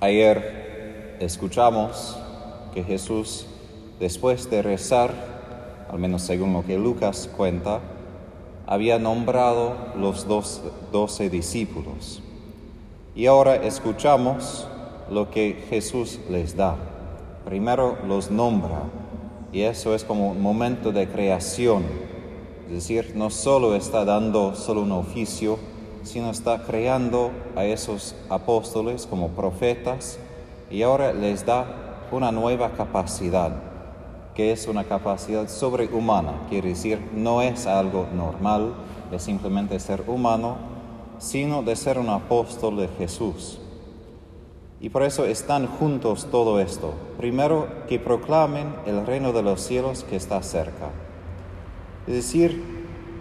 Ayer escuchamos que Jesús, después de rezar, al menos según lo que Lucas cuenta, había nombrado los doce discípulos. Y ahora escuchamos lo que Jesús les da. Primero los nombra, y eso es como un momento de creación. Es decir, no solo está dando solo un oficio, sino está creando a esos apóstoles como profetas y ahora les da una nueva capacidad, que es una capacidad sobrehumana, quiere decir, no es algo normal de simplemente ser humano, sino de ser un apóstol de Jesús. Y por eso están juntos todo esto. Primero, que proclamen el reino de los cielos que está cerca. Es decir,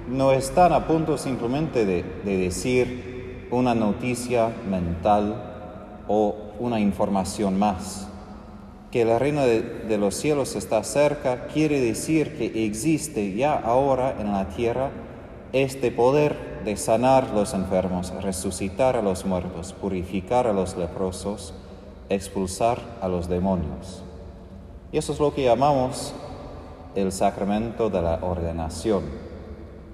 no están a punto simplemente de, decir una noticia mental o una información más. Que el reino de, de, los cielos está cerca quiere decir que existe ya ahora en la tierra este poder de sanar los enfermos, resucitar a los muertos, purificar a los leprosos, expulsar a los demonios. Y eso es lo que llamamos el sacramento de la ordenación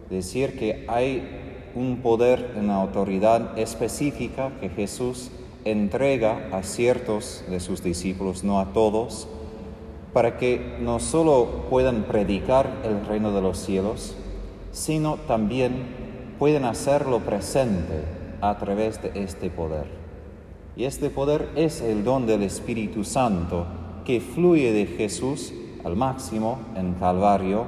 decir que hay un poder, una autoridad específica que Jesús entrega a ciertos de sus discípulos, no a todos, para que no solo puedan predicar el reino de los cielos, sino también pueden hacerlo presente a través de este poder. Y este poder es el don del Espíritu Santo que fluye de Jesús al máximo en Calvario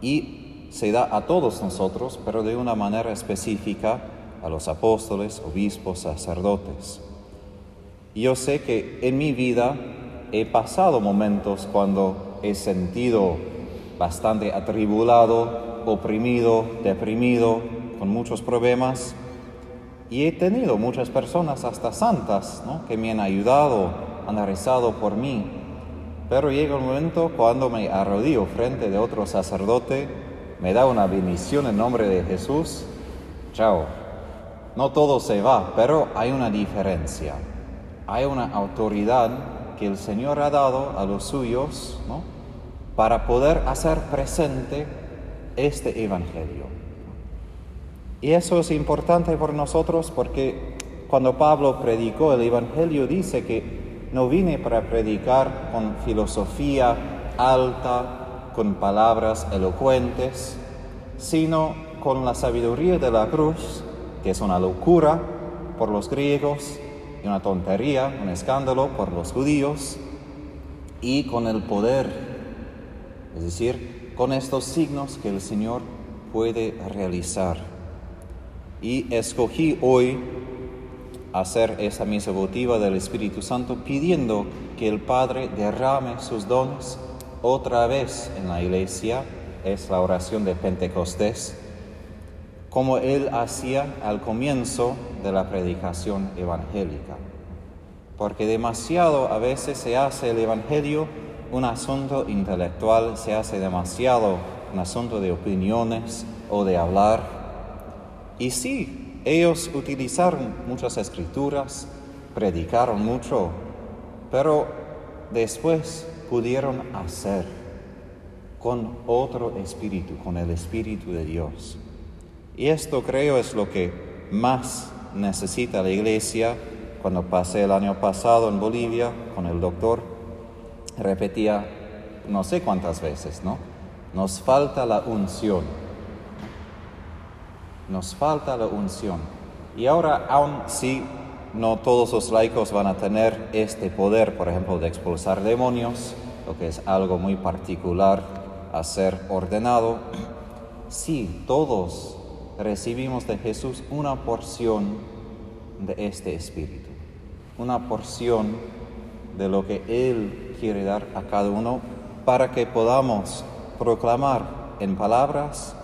y se da a todos nosotros, pero de una manera específica a los apóstoles, obispos, sacerdotes. Yo sé que en mi vida he pasado momentos cuando he sentido bastante atribulado, oprimido, deprimido, con muchos problemas. Y he tenido muchas personas, hasta santas, que me han ayudado, han rezado por mí. Pero llega un momento cuando me arrodillo frente de otro sacerdote me da una bendición en nombre de Jesús, chao. No todo se va, pero hay una diferencia. Hay una autoridad que el Señor ha dado a los suyos ¿no? para poder hacer presente este Evangelio. Y eso es importante por nosotros porque cuando Pablo predicó el Evangelio dice que no vine para predicar con filosofía alta, con palabras elocuentes, sino con la sabiduría de la cruz, que es una locura por los griegos y una tontería, un escándalo por los judíos, y con el poder, es decir, con estos signos que el Señor puede realizar. Y escogí hoy hacer esa misa votiva del Espíritu Santo pidiendo que el Padre derrame sus dones otra vez en la iglesia es la oración de Pentecostés, como él hacía al comienzo de la predicación evangélica. Porque demasiado a veces se hace el Evangelio un asunto intelectual, se hace demasiado un asunto de opiniones o de hablar. Y sí, ellos utilizaron muchas escrituras, predicaron mucho, pero después pudieron hacer con otro espíritu, con el espíritu de Dios. Y esto creo es lo que más necesita la iglesia. Cuando pasé el año pasado en Bolivia con el doctor, repetía no sé cuántas veces, ¿no? Nos falta la unción. Nos falta la unción. Y ahora, aún si no todos los laicos van a tener este poder, por ejemplo, de expulsar demonios, lo que es algo muy particular a ser ordenado. Sí, todos recibimos de Jesús una porción de este Espíritu, una porción de lo que Él quiere dar a cada uno para que podamos proclamar en palabras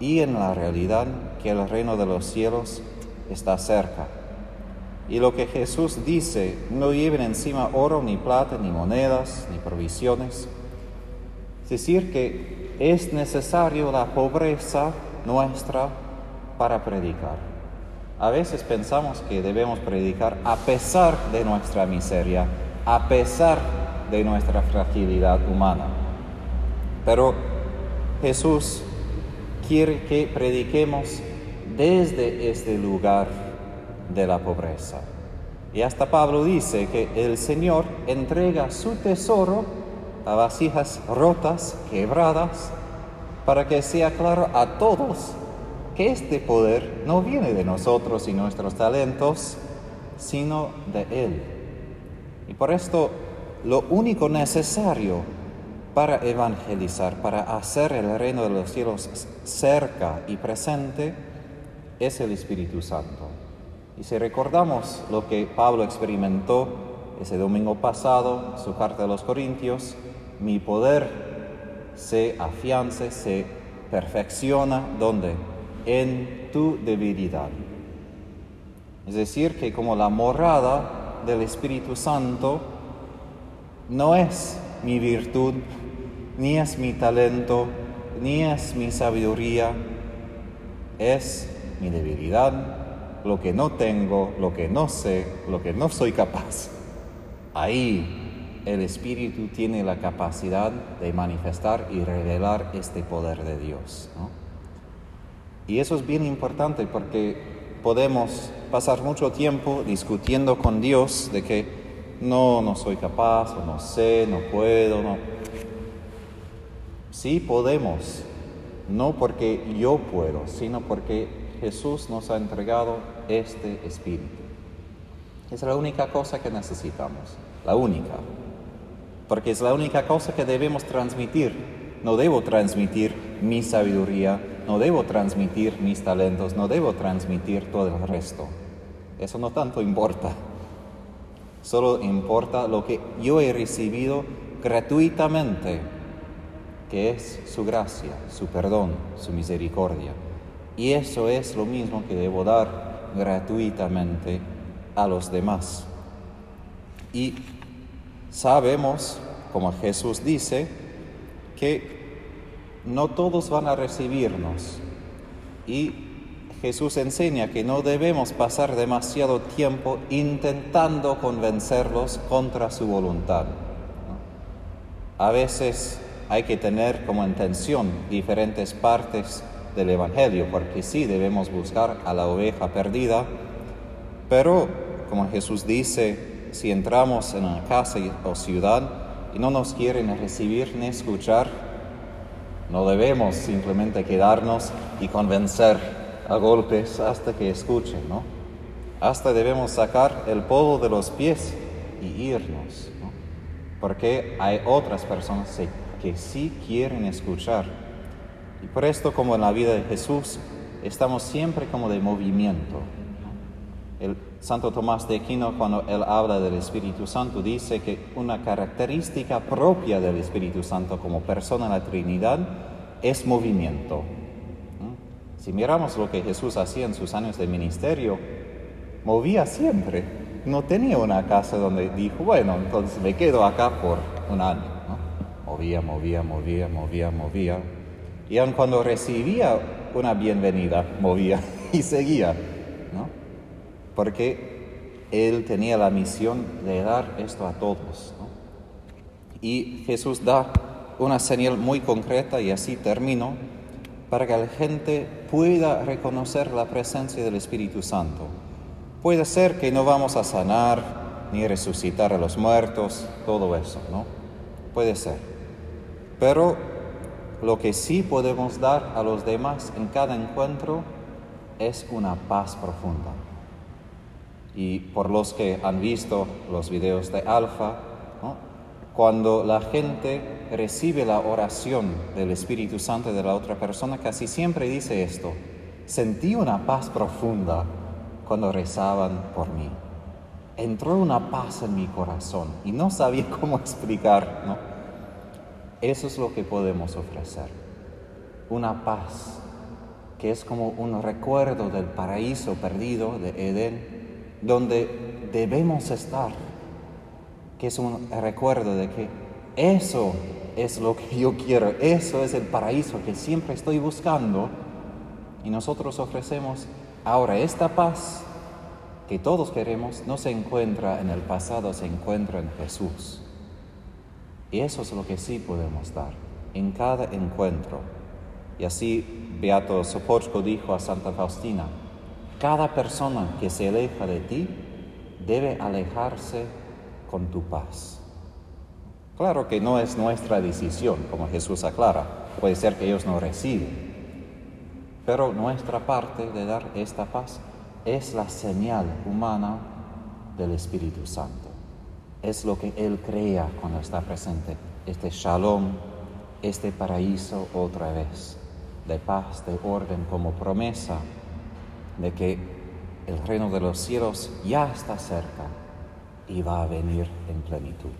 y en la realidad que el reino de los cielos está cerca y lo que Jesús dice, no lleven encima oro, ni plata, ni monedas, ni provisiones. Es decir, que es necesario la pobreza nuestra para predicar. A veces pensamos que debemos predicar a pesar de nuestra miseria, a pesar de nuestra fragilidad humana. Pero Jesús quiere que prediquemos desde este lugar de la pobreza. Y hasta Pablo dice que el Señor entrega su tesoro a vasijas rotas, quebradas, para que sea claro a todos que este poder no viene de nosotros y nuestros talentos, sino de Él. Y por esto lo único necesario para evangelizar, para hacer el reino de los cielos cerca y presente, es el Espíritu Santo. Y si recordamos lo que Pablo experimentó ese domingo pasado, su carta a los Corintios, mi poder se afianza, se perfecciona, ¿dónde? En tu debilidad. Es decir, que como la morada del Espíritu Santo no es mi virtud, ni es mi talento, ni es mi sabiduría, es mi debilidad, lo que no tengo, lo que no sé, lo que no soy capaz. Ahí el Espíritu tiene la capacidad de manifestar y revelar este poder de Dios. Y eso es bien importante porque podemos pasar mucho tiempo discutiendo con Dios de que no, no soy capaz, no sé, no puedo, no. Sí podemos, no porque yo puedo, sino porque Jesús nos ha entregado este Espíritu. Es la única cosa que necesitamos, la única. Porque es la única cosa que debemos transmitir. No debo transmitir mi sabiduría, no debo transmitir mis talentos, no debo transmitir todo el resto. Eso no tanto importa. Solo importa lo que yo he recibido gratuitamente que es su gracia, su perdón, su misericordia. Y eso es lo mismo que debo dar gratuitamente a los demás. Y sabemos, como Jesús dice, que no todos van a recibirnos. Y Jesús enseña que no debemos pasar demasiado tiempo intentando convencerlos contra su voluntad. A veces hay que tener como intención diferentes partes del Evangelio, porque sí debemos buscar a la oveja perdida, pero como Jesús dice, si entramos en una casa o ciudad y no nos quieren recibir ni escuchar, no debemos simplemente quedarnos y convencer a golpes hasta que escuchen, ¿no? Hasta debemos sacar el polvo de los pies y irnos, ¿no? Porque hay otras personas que sí quieren escuchar. Y por esto, como en la vida de Jesús, estamos siempre como de movimiento. El Santo Tomás de Aquino, cuando él habla del Espíritu Santo, dice que una característica propia del Espíritu Santo como persona en la Trinidad es movimiento. Si miramos lo que Jesús hacía en sus años de ministerio, movía siempre. No tenía una casa donde dijo, bueno, entonces me quedo acá por un año movía, movía, movía, movía, movía. Y aun cuando recibía una bienvenida, movía y seguía, ¿no? Porque Él tenía la misión de dar esto a todos. ¿no? Y Jesús da una señal muy concreta, y así termino, para que la gente pueda reconocer la presencia del Espíritu Santo. Puede ser que no vamos a sanar ni resucitar a los muertos, todo eso, ¿no? Puede ser. Pero lo que sí podemos dar a los demás en cada encuentro es una paz profunda. Y por los que han visto los videos de Alfa, cuando la gente recibe la oración del Espíritu Santo de la otra persona, casi siempre dice esto, sentí una paz profunda cuando rezaban por mí. Entró una paz en mi corazón y no sabía cómo explicar, ¿no? Eso es lo que podemos ofrecer. Una paz que es como un recuerdo del paraíso perdido de Edén, donde debemos estar, que es un recuerdo de que eso es lo que yo quiero, eso es el paraíso que siempre estoy buscando, y nosotros ofrecemos Ahora, esta paz que todos queremos no se encuentra en el pasado, se encuentra en Jesús. Y eso es lo que sí podemos dar en cada encuentro. Y así Beato Sopochko dijo a Santa Faustina, cada persona que se aleja de ti debe alejarse con tu paz. Claro que no es nuestra decisión, como Jesús aclara, puede ser que ellos no reciben, pero nuestra parte de dar esta paz es la señal humana del Espíritu Santo. Es lo que Él crea cuando está presente, este shalom, este paraíso otra vez, de paz, de orden, como promesa de que el reino de los cielos ya está cerca y va a venir en plenitud.